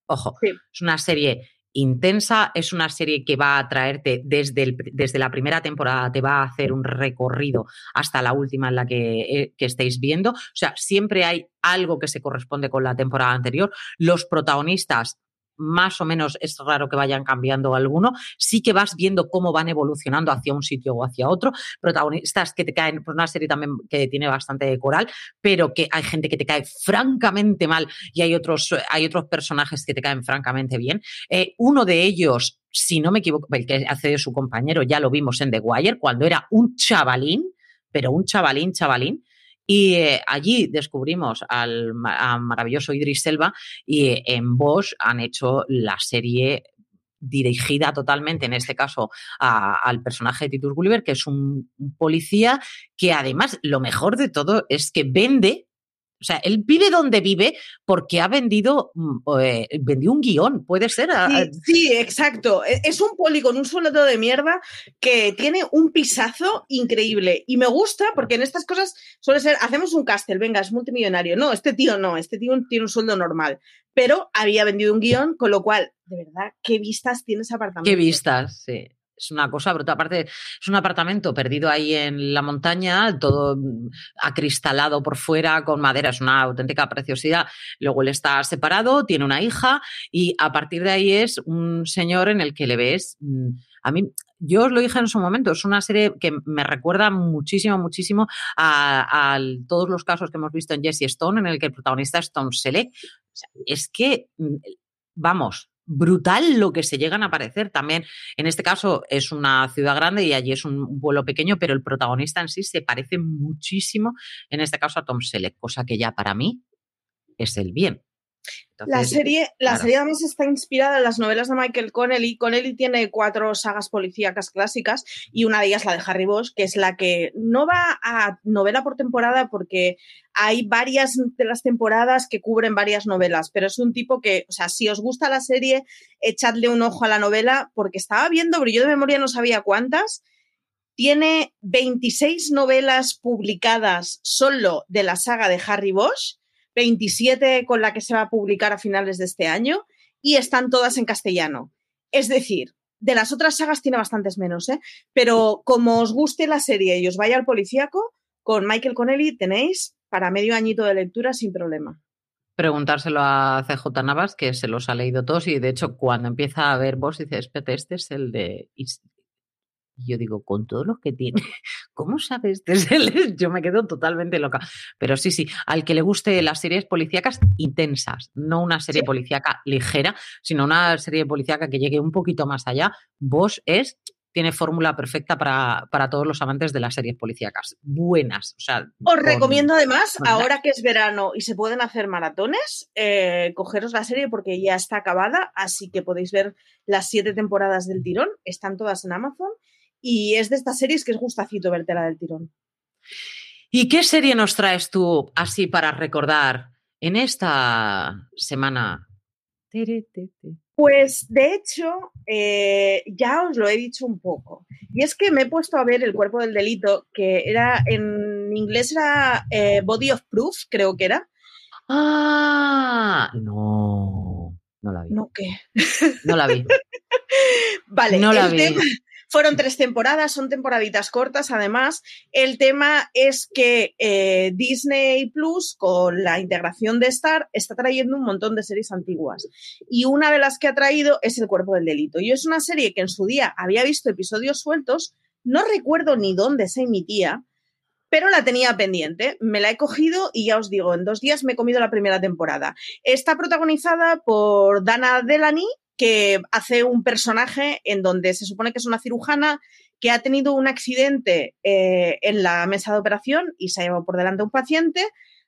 Ojo, es una serie intensa, es una serie que va a traerte desde, desde la primera temporada, te va a hacer un recorrido hasta la última en la que, eh, que, estéis viendo. O sea, siempre hay algo que se corresponde con la temporada anterior. Los protagonistas más o menos es raro que vayan cambiando alguno, sí que vas viendo cómo van evolucionando hacia un sitio o hacia otro, protagonistas que te caen, pues una serie también que tiene bastante coral, pero que hay gente que te cae francamente mal y hay otros, hay otros personajes que te caen francamente bien. Eh, uno de ellos, si no me equivoco, el que hace de su compañero, ya lo vimos en The Wire, cuando era un chavalín, pero un chavalín, chavalín, y eh, allí descubrimos al maravilloso Idris Selva y en Bosch han hecho la serie dirigida totalmente, en este caso, al personaje de Titus Gulliver, que es un, policía que además lo mejor de todo es que vende o sea, él vive donde vive porque ha vendido, mm, eh, vendió un guion, puede ser. Sí, exacto. E, es un poli con un sueldo de mierda que tiene un pisazo increíble. Y me gusta porque en estas cosas suele ser, hacemos un castel, venga, es multimillonario. No, este tío no, este tío tiene un sueldo normal. Pero había vendido un guion, con lo cual, de verdad, ¿qué vistas tiene ese apartamento? ¿Qué vistas? Sí es una cosa brutal. Aparte, es un apartamento perdido ahí en la montaña, todo acristalado por fuera con madera, es una auténtica preciosidad. Luego él está separado, tiene una hija y a partir de ahí es un señor en el que le ves. Mm, a mí, yo os lo dije en su momento, es una serie que me recuerda muchísimo, muchísimo a, todos los casos que hemos visto en Jesse Stone, en el que el protagonista es Tom Selleck. es que, mm, vamos, brutal lo que se llegan a parecer. También, en este caso, es una ciudad grande y allí es un pueblo pequeño, pero el protagonista en sí se parece muchísimo, en este caso, a Tom Selleck, cosa que ya para mí es el bien la serie, la serie además está inspirada en las novelas de Michael Connelly. Connelly tiene cuatro sagas policíacas clásicas y una de ellas la de Harry Bosch, que es la que no va a novela por temporada porque hay varias de las temporadas que cubren varias novelas, pero es un tipo que, o sea, si os gusta la serie, echadle un ojo a la novela porque estaba viendo, pero yo de memoria no sabía cuántas. Tiene 26 novelas publicadas solo de la saga de Harry Bosch 27 con la que se va a publicar a finales de este año y están todas en castellano. Es decir, de las otras sagas tiene bastantes menos, ¿eh? pero como os guste la serie y os vaya al policíaco, con Michael Connelly tenéis para medio añito de lectura sin problema preguntárselo a CJ Navas, que se los ha leído todos, y de hecho, cuando empieza a ver vos, dice, espérate, este es el de y yo digo, con todo lo que tiene, ¿cómo sabes? Yo me quedo totalmente loca. Pero sí, sí, al que le guste las series policíacas intensas, no una serie policíaca ligera, sino una serie policíaca que llegue un poquito más allá, vos es tiene fórmula perfecta para, todos los amantes de las series policíacas. Buenas. O sea, Os recomiendo además, ahora que es verano y se pueden hacer maratones, eh, cogeros la serie porque ya está acabada, así que podéis ver las siete temporadas del tirón. Están todas en Amazon y es de estas series que es gustacito la del tirón. ¿Y qué serie nos traes tú así para recordar en esta semana? Pues de hecho, eh, ya os lo he dicho un poco. Y es que me he puesto a ver El cuerpo del delito, que era en inglés era eh, Body of Proof, creo que era. Ah, no, no la vi. ¿No qué? No la vi. vale, no la vi. Fueron tres temporadas, son temporaditas cortas además. El tema es que eh, Disney Plus, con la integración de Star, está trayendo un montón de series antiguas. Y una de las que ha traído es El Cuerpo del Delito. Y es una serie que en su día había visto episodios sueltos, no recuerdo ni dónde se emitía, pero la tenía pendiente. Me la he cogido y ya os digo, en dos días me he comido la primera temporada. Está protagonizada por Dana Delany, que hace un personaje en donde se supone que es una cirujana que ha tenido un accidente eh, en la mesa de operación y se ha llevado por delante a un paciente.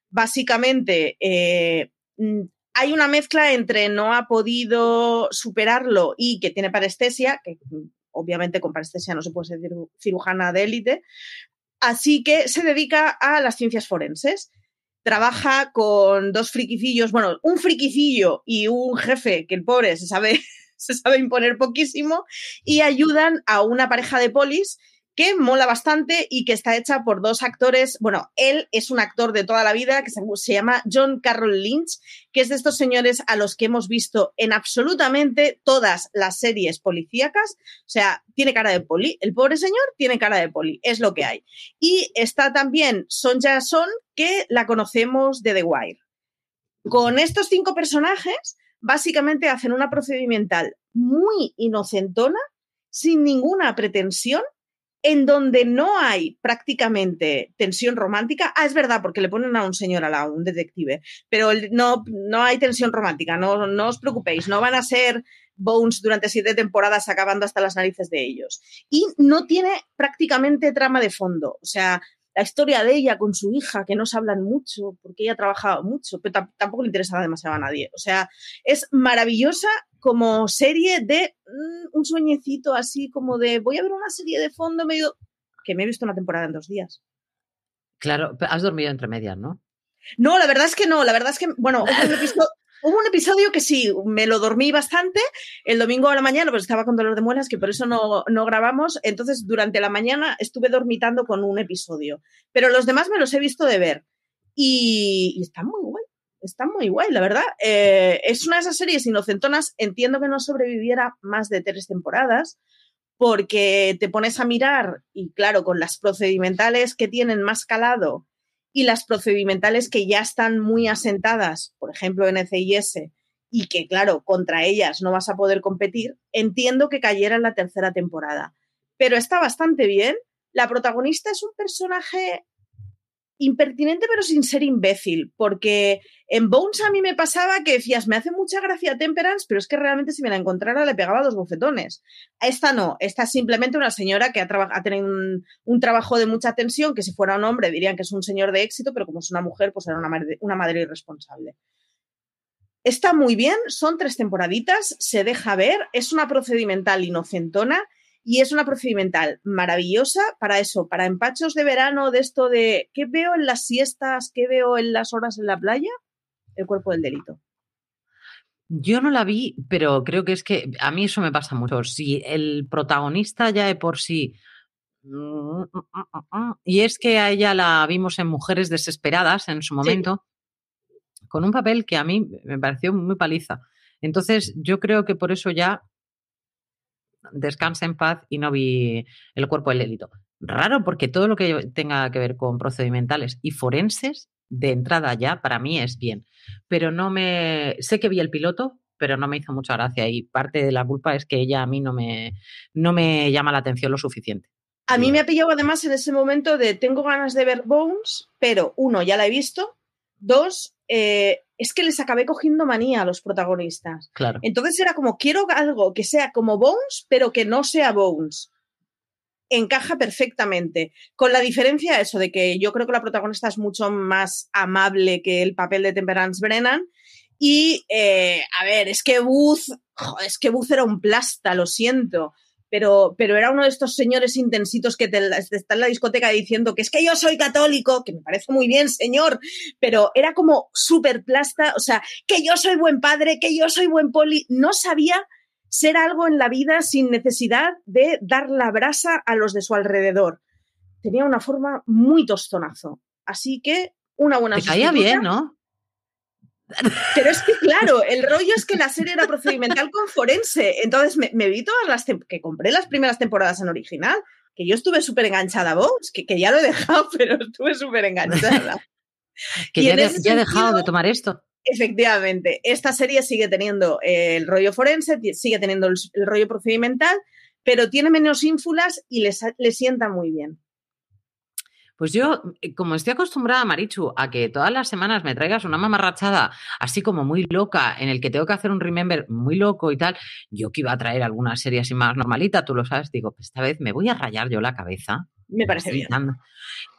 Básicamente, eh, mm, hay una mezcla entre no ha podido superarlo y que tiene parestesia, que mm, obviamente con parestesia no se puede ser cirujana de élite, así que se dedica a las ciencias forenses. Trabaja con dos friquicillos, bueno, un friquicillo y un jefe, que el pobre se sabe, se sabe imponer poquísimo, y ayudan a una pareja de polis que mola bastante y que está hecha por dos actores. Bueno, él es un actor de toda la vida que se, llama John Carroll Lynch, que es de estos señores a los que hemos visto en absolutamente todas las series policíacas. O sea, tiene cara de poli. El pobre señor tiene cara de poli, es lo que hay. Y está también Sonja Son, que la conocemos de The Wire. Con estos cinco personajes, básicamente hacen una procedimental muy inocentona, sin ninguna pretensión, en donde no hay prácticamente tensión romántica. Ah, es verdad, porque le ponen a un señor lado, un detective, pero no, no hay tensión romántica, no, no os preocupéis, no van a ser Bones durante siete temporadas acabando hasta las narices de ellos. Y no tiene prácticamente trama de fondo, o sea, la historia de ella con su hija, que no se hablan mucho, porque ella ha trabajado mucho, pero tampoco le interesa demasiado a nadie. O sea, es maravillosa como serie de mm, un sueñecito así como de voy a ver una serie de fondo medio que me he visto una temporada en dos días. Claro, has dormido entre medias, ¿no? No, la verdad es que no, la verdad es que, bueno, hubo un episodio que sí, me lo dormí bastante, el domingo a la mañana, pues estaba con dolor de muelas, que por eso no, no grabamos, entonces durante la mañana estuve dormitando con un episodio, pero los demás me los he visto de ver y, y está muy guay está muy guay, la verdad. Eh, es una de esas series inocentonas. Entiendo que no sobreviviera más de tres temporadas, porque te pones a mirar y, claro, con las procedimentales que tienen más calado y las procedimentales que ya están muy asentadas, por ejemplo, en NCIS, y que, claro, contra ellas no vas a poder competir, entiendo que cayera en la tercera temporada. Pero está bastante bien. La protagonista es un personaje impertinente pero sin ser imbécil, porque en Bones a mí me pasaba que decías, me hace mucha gracia Temperance, pero es que realmente si me la encontrara le pegaba dos bofetones. Esta no, esta es simplemente una señora que ha, tenido un, trabajo de mucha tensión, que si fuera un hombre dirían que es un señor de éxito, pero como es una mujer, pues era una madre, una madre irresponsable. Está muy bien, son tres temporaditas, se deja ver, es una procedimental inocentona y es una procedimental maravillosa para eso, para empachos de verano, de esto de ¿qué veo en las siestas? ¿Qué veo en las horas en la playa? El cuerpo del delito. Yo no la vi, pero creo que es que a mí eso me pasa mucho. Si el protagonista ya de por sí. Y es que a ella la vimos en Mujeres Desesperadas en su momento, con un papel que a mí me pareció muy paliza. Entonces, yo creo que por eso ya descansa en paz y no vi el cuerpo del delito. Raro porque todo lo que tenga que ver con procedimentales y forenses, de entrada ya, para mí es bien. Pero no me... Sé que vi el piloto, pero no me hizo mucha gracia y parte de la culpa es que ella a mí no me, no me llama la atención lo suficiente. A mí me ha pillado además en ese momento de tengo ganas de ver Bones, pero uno, ya la he visto, dos, eh, es que les acabé cogiendo manía a los protagonistas. Claro. Entonces era como, quiero algo que sea como Bones, pero que no sea Bones. Encaja perfectamente. Con la diferencia eso de que yo creo que la protagonista es mucho más amable que el papel de Temperance Brennan. Y, eh, a ver, es que Booth, es que Booth era un plasta, lo siento pero, pero era uno de estos señores intensitos que te, está en la discoteca diciendo que es que yo soy católico, que me parece muy bien, señor, pero era como súper plasta, o sea, que yo soy buen padre, que yo soy buen poli, no sabía ser algo en la vida sin necesidad de dar la brasa a los de su alrededor. Tenía una forma muy tostonazo. Así que una buena Te caía bien, ¿no? Pero es que, claro, el rollo es que la serie era procedimental con forense. Entonces me, vi todas las que compré las primeras temporadas en original, que yo estuve súper enganchada a Bones, que, que, ya lo he dejado, pero estuve súper enganchada. que ya, he dejado de tomar esto. Efectivamente, esta serie sigue teniendo el rollo forense, sigue teniendo el, rollo procedimental, pero tiene menos ínfulas y le, le sienta muy bien. Pues yo, eh, como estoy acostumbrada, Marichu, a que todas las semanas me traigas una mamarrachada así como muy loca, en el que tengo que hacer un remember muy loco y tal, yo que iba a traer alguna serie así más normalita, tú lo sabes, digo, pues esta vez me voy a rayar yo la cabeza. Me parece bien.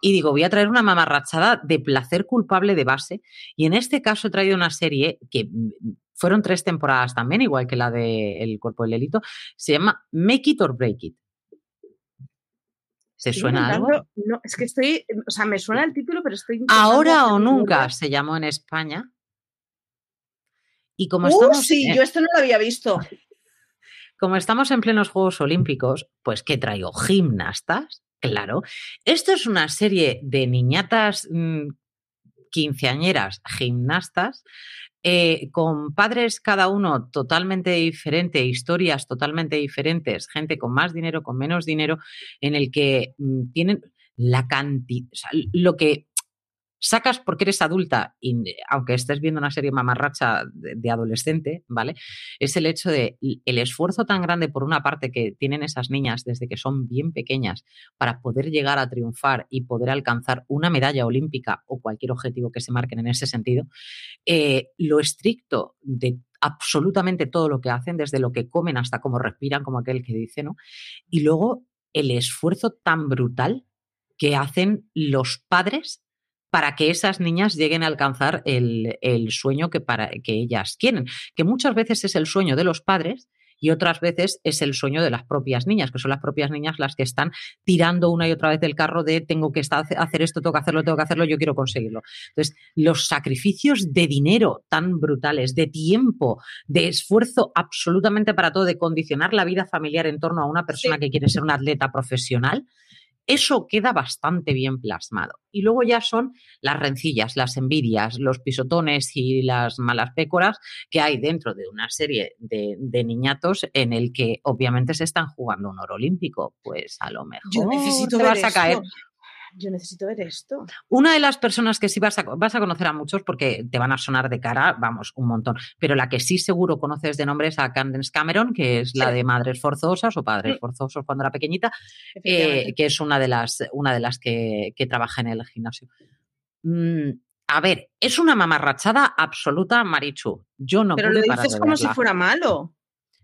Y digo, voy a traer una mamarrachada de placer culpable de base. Y en este caso he traído una serie que mm, fueron tres temporadas también, igual que la de El cuerpo del delito. Se llama Make It or Break It. ¿Se suena algo? No, es que estoy, o sea, me suena el título, pero estoy... Ahora o nunca se llamó en España. Y como uh, estamos... Sí, yo esto no lo había visto. Como estamos en plenos Juegos Olímpicos, pues ¿qué traigo? Gimnastas, claro. Esto es una serie de niñatas mm, quinceañeras gimnastas eh, con padres cada uno totalmente diferente, historias totalmente diferentes, gente con más dinero, con menos dinero, en el que mm, tienen la cantidad, lo que sacas porque eres adulta, y aunque estés viendo una serie mamarracha de, adolescente, ¿vale? Es el hecho de el esfuerzo tan grande por una parte que tienen esas niñas desde que son bien pequeñas para poder llegar a triunfar y poder alcanzar una medalla olímpica o cualquier objetivo que se marquen en ese sentido, eh, lo estricto de absolutamente todo lo que hacen, desde lo que comen hasta cómo respiran, como aquel que dice, ¿no? Y luego el esfuerzo tan brutal que hacen los padres para que esas niñas lleguen a alcanzar el, sueño que, para, que ellas quieren, que muchas veces es el sueño de los padres y otras veces es el sueño de las propias niñas, que son las propias niñas las que están tirando una y otra vez del carro de tengo que estar, hacer esto, tengo que hacerlo, tengo que hacerlo, yo quiero conseguirlo. Entonces, los sacrificios de dinero tan brutales, de tiempo, de esfuerzo absolutamente para todo, de condicionar la vida familiar en torno a una persona que quiere ser una atleta profesional, eso queda bastante bien plasmado. Y luego ya son las rencillas, las envidias, los pisotones y las malas pécoras que hay dentro de una serie de, niñatos en el que obviamente se están jugando un oro olímpico. Pues a lo mejor Yo necesito te vas a caer yo necesito ver esto. Una de las personas que sí vas a, vas a conocer a muchos porque te van a sonar de cara, vamos, un montón, pero la que sí seguro conoces de nombre es a Candace Cameron, que es la de Madres Forzosas o Padres mm. Forzosos cuando era pequeñita, eh, que es una de las, una de las que, trabaja en el gimnasio. Mm, a ver, es una mamarrachada absoluta, Marichu. Yo no Pero lo dices como si fuera malo.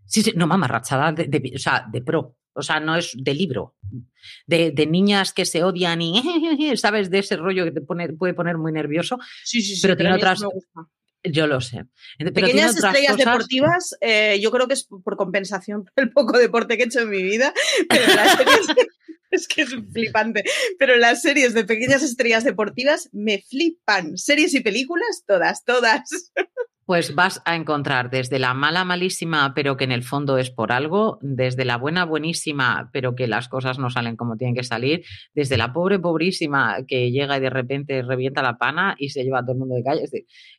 Sí, sí, no, mamarrachada de, o sea, de pro. O sea, no es de libro. De, niñas que se odian y, ¿sabes? De ese rollo que te pone, puede poner muy nervioso. Sí, sí, sí. Pero tiene otras. Yo lo sé. Pequeñas estrellas deportivas, eh, yo creo que es por compensación por el poco deporte que he hecho en mi vida. Pero las series, es que es flipante. Pero las series de pequeñas estrellas deportivas me flipan. Series y películas, todas, todas. Pues vas a encontrar desde la mala malísima, pero que en el fondo es por algo, desde la buena buenísima, pero que las cosas no salen como tienen que salir, desde la pobre pobrísima que llega y de repente revienta la pana y se lleva a todo el mundo de calle.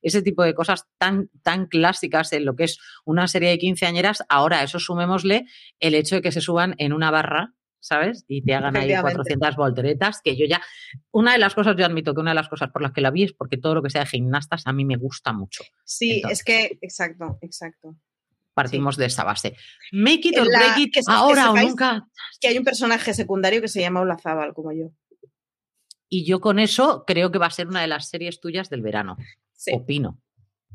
ese tipo de cosas tan, tan clásicas en lo que es una serie de quinceañeras, ahora eso sumémosle el hecho de que se suban en una barra ¿sabes? Y te hagan ahí 400 volteretas, que yo ya, una de las cosas, yo admito que una de las cosas por las que la vi es porque todo lo que sea de gimnastas a mí me gusta mucho. Sí, es que, exacto, exacto. Partimos de esa base. Make it or break it, ahora o nunca. Que hay un personaje secundario que se llama Olazábal, como yo. Y yo con eso creo que va a ser una de las series tuyas del verano. Opino.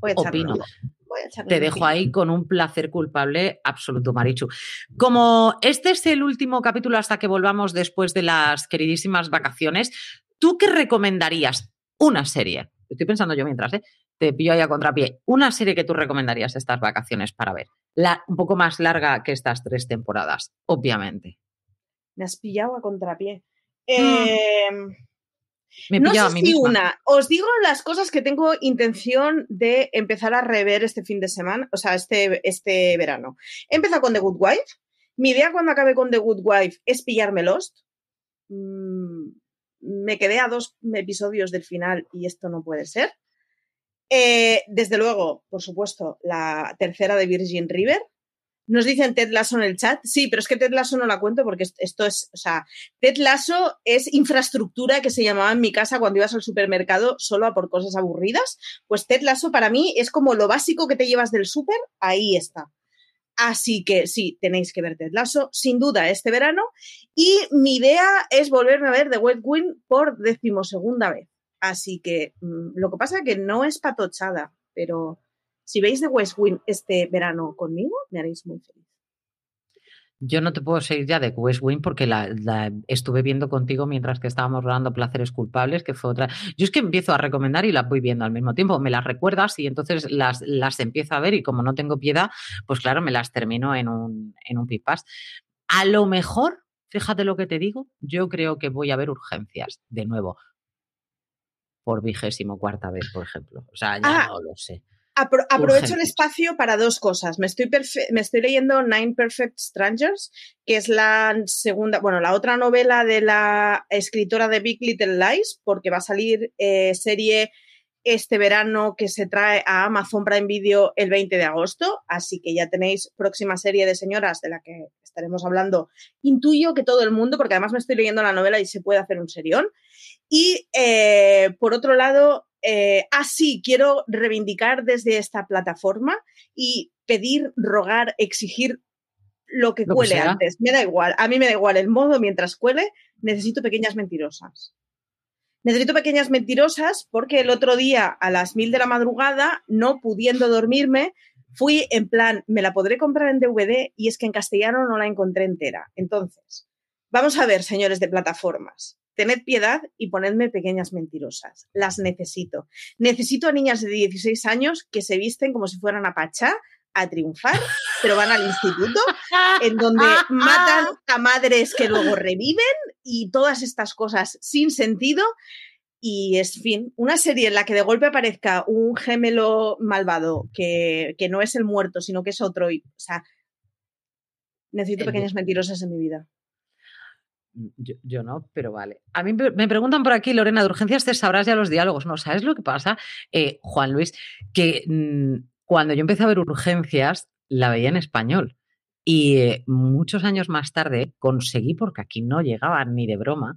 Opino. Te dejo ahí con un placer culpable absoluto, Marichu. Como este es el último capítulo hasta que volvamos después de las queridísimas vacaciones, ¿tú qué recomendarías? Una serie. Estoy pensando yo mientras, ¿eh? Te pillo ahí a contrapié. Una serie que tú recomendarías estas vacaciones para ver. La, un poco más larga que estas tres temporadas, obviamente. Me has pillado a contrapié. Mm. No sé si una. Os digo las cosas que tengo intención de empezar a rever este fin de semana, o sea, este, este verano. He empezado con The Good Wife. Mi idea cuando acabe con The Good Wife es pillarme Lost. Mm, me quedé a dos episodios del final y esto no puede ser. Eh, desde luego, por supuesto, la tercera de Virgin River. Nos dicen Ted Lasso en el chat. Sí, pero es que Ted Lasso no la cuento porque esto es, o sea, Ted Lasso es infraestructura que se llamaba en mi casa cuando ibas al supermercado solo a por cosas aburridas. Pues Ted Lasso para mí es como lo básico que te llevas del súper, ahí está. Así que sí, tenéis que ver Ted Lasso, sin duda, este verano. Y mi idea es volverme a ver The West Wing por decimosegunda vez. Así que mm, lo que pasa es que no es patochada, pero si veis The West Wing este verano conmigo, me haréis muy feliz. Yo no te puedo seguir ya de West Wing porque la, estuve viendo contigo mientras que estábamos grabando Placeres Culpables, que fue otra. Yo es que empiezo a recomendar y las voy viendo al mismo tiempo. Me las recuerdas y entonces las, las empiezo a ver y como no tengo piedad, pues claro, me las termino en un, en un pipas. A lo mejor, fíjate lo que te digo, yo creo que voy a ver urgencias de nuevo. Por vigésimo cuarta vez, por ejemplo. O sea, ya ah, no lo sé aprovecho el espacio para dos cosas. Me estoy, me estoy leyendo Nine Perfect Strangers, que es la segunda, bueno, la otra novela de la escritora de Big Little Lies, porque va a salir eh, serie este verano que se trae a Amazon Prime Video el 20 de agosto, así que ya tenéis próxima serie de señoras de la que estaremos hablando. Intuyo que todo el mundo, porque además me estoy leyendo la novela y se puede hacer un serión. Y eh, por otro lado, eh, ah, sí, quiero reivindicar desde esta plataforma y pedir, rogar, exigir lo que cuele antes. Me da igual, a mí me da igual el modo mientras cuele, necesito pequeñas mentirosas. Necesito pequeñas mentirosas porque el otro día a las mil de la madrugada, no pudiendo dormirme, fui en plan, me la podré comprar en DVD y es que en castellano no la encontré entera. Entonces, vamos a ver, señores de plataformas. Tened piedad y ponedme pequeñas mentirosas. Las necesito. Necesito a niñas de 16 años que se visten como si fueran a Pachá a triunfar, pero van al instituto, en donde matan a madres que luego reviven y todas estas cosas sin sentido. Y es fin, una serie en la que de golpe aparezca un gemelo malvado que, que no es el muerto, sino que es otro. Y, o sea, necesito pequeñas mentirosas en mi vida. Mm, yo, no, pero vale. A mí me preguntan por aquí, Lorena, de urgencias te sabrás ya los diálogos. ¿No sabes lo que pasa, eh, Juan Luis? Que mm, cuando yo empecé a ver urgencias, la veía en español. Y eh, muchos años más tarde conseguí, porque aquí no llegaba ni de broma,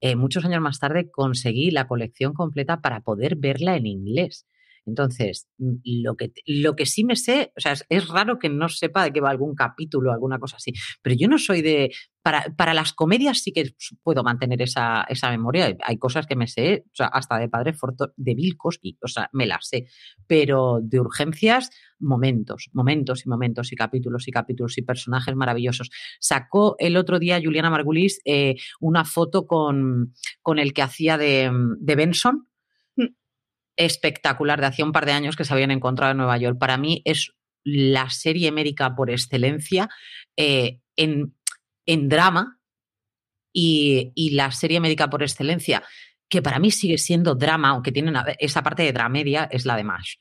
eh, muchos años más tarde conseguí la colección completa para poder verla en inglés. Entonces, mm, lo que, lo que sí me sé, o sea, es, raro que no sepa de qué va algún capítulo o alguna cosa así, pero yo no soy de... Para, para las comedias sí que puedo mantener esa, esa memoria. Hay cosas que me sé, o sea, hasta de Padre Forto, de Bill Cosby, o sea, me las sé, pero de urgencias, momentos, momentos y momentos y capítulos y capítulos y personajes maravillosos. Sacó el otro día Juliana Margulis eh, una foto con, con el que hacía de, de Benson, espectacular de hace un par de años que se habían encontrado en Nueva York. Para mí es la serie médica por excelencia eh, en, drama y, la serie médica por excelencia, que para mí sigue siendo drama, aunque tiene esa parte de dramedia, es la de MASH.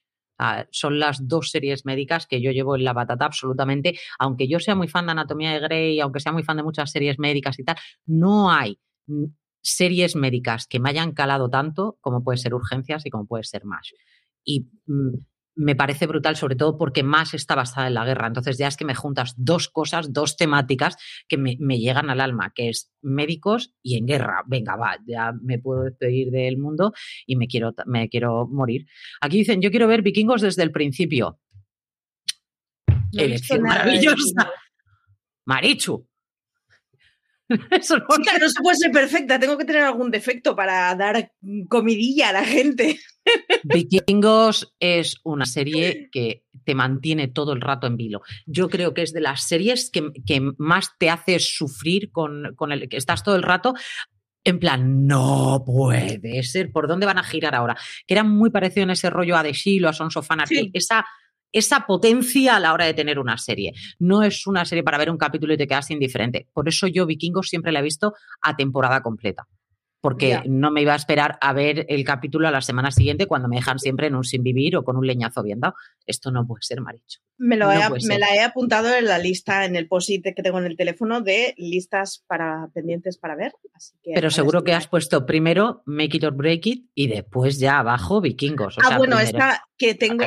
son las dos series médicas que yo llevo en la batata absolutamente. Aunque yo sea muy fan de Anatomía de Grey, aunque sea muy fan de muchas series médicas y tal, no hay series médicas que me hayan calado tanto como puede ser Urgencias y como puede ser MASH. Y mm, me parece brutal, sobre todo porque MASH está basada en la guerra. Entonces ya es que me juntas dos cosas, dos temáticas que me, llegan al alma, que es médicos y en guerra. Venga, va, ya me puedo despedir del mundo y me quiero, me quiero morir. Aquí dicen, yo quiero ver vikingos desde el principio. Elección maravillosa. Marichu, Eso no, no se puede ser perfecta, tengo que tener algún defecto para dar comidilla a la gente. Vikingos es una serie que te mantiene todo el rato en vilo. Yo creo que es de las series que, más te hace sufrir con, el que estás todo el rato en plan, no puede ser, ¿por dónde van a girar ahora? Que era muy parecido en ese rollo a The Shield o a Sons of Anarchy, esa esa potencia a la hora de tener una serie. No es una serie para ver un capítulo y te quedas indiferente. Por eso yo Vikingos siempre la he visto a temporada completa porque no me iba a esperar a ver el capítulo a la semana siguiente cuando me dejan siempre en un sin vivir o con un leñazo bien dado. Esto no puede ser, Maricho. Me, lo me la he apuntado en la lista, en el post-it que tengo en el teléfono de listas para pendientes para ver. Pero seguro que has puesto primero Make It or Break It y después ya abajo Vikingos. ah, bueno, esta que tengo,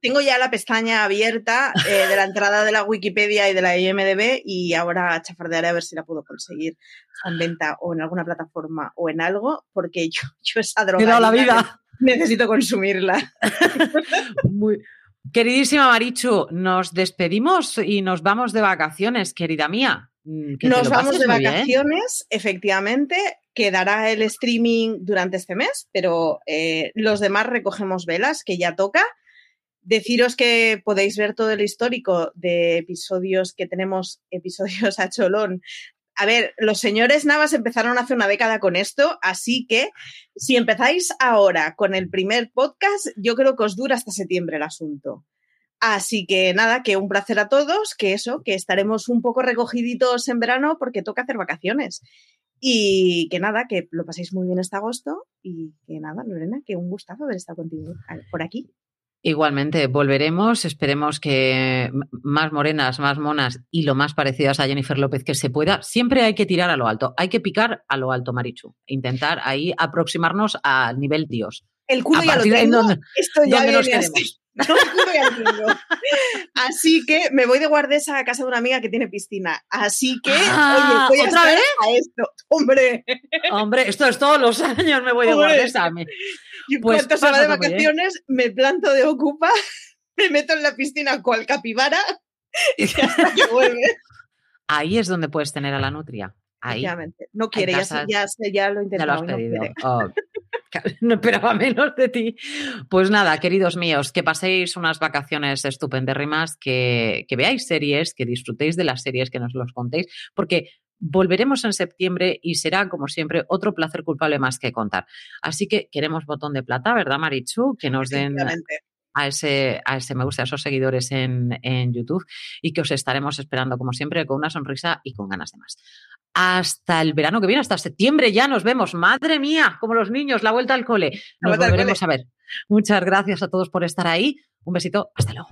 tengo, ya la pestaña abierta eh, de la entrada de la Wikipedia y de la IMDB y ahora chafardearé a ver si la puedo conseguir en venta o en alguna plataforma o en algo, porque yo, yo esa droga. la vida. Necesito consumirla. muy, Queridísima Marichu, nos despedimos y nos vamos de vacaciones, querida mía. Mm, nos vamos de vacaciones, efectivamente. Quedará el streaming durante este mes, pero eh, los demás recogemos velas, que ya toca. Deciros que podéis ver todo el histórico de episodios que tenemos, episodios a cholón. A ver, los señores Navas empezaron hace una década con esto, así que si empezáis ahora con el primer podcast, yo creo que os dura hasta septiembre el asunto. Así que nada, que un placer a todos, que eso, que estaremos un poco recogiditos en verano porque toca hacer vacaciones. Y que nada, que lo paséis muy bien este agosto y que nada, Lorena, que un gustazo haber estado contigo por aquí. Igualmente, volveremos. Esperemos que más morenas, más monas y lo más parecidas a Jennifer López que se pueda. Siempre hay que tirar a lo alto. Hay que picar a lo alto, Marichu. Intentar ahí aproximarnos al nivel Dios. El culo ya lo tengo. Esto ya nos queremos. Así que me voy de guardesa a casa de una amiga que tiene piscina. Así que, ah, oye, voy ¿otra vez? a esto. Hombre. Hombre, esto es todos los años me voy de guardesa. Y pues cuando se va de vacaciones, me planto de ocupa, me meto en la piscina cual capibara y hasta que vuelve. Ahí es donde puedes tener a la nutria. Ahí. No quiere, ya, ya, ya, lo intentó. Ya lo has pedido. Oh, no esperaba menos de ti. Pues nada, queridos míos, que paséis unas vacaciones estupendérrimas, que, que veáis series, que disfrutéis de las series, que nos los contéis, porque volveremos en septiembre y será, como siempre, otro placer culpable más que contar. Así que queremos botón de plata, ¿verdad, Marichu? Que nos den a ese, a ese me gusta, a esos seguidores en, en YouTube y que os estaremos esperando, como siempre, con una sonrisa y con ganas de más hasta el verano que viene, hasta septiembre ya nos vemos. Madre mía, como los niños, la vuelta al cole. Nos volveremos a ver. Muchas gracias a todos por estar ahí. Un besito, hasta luego.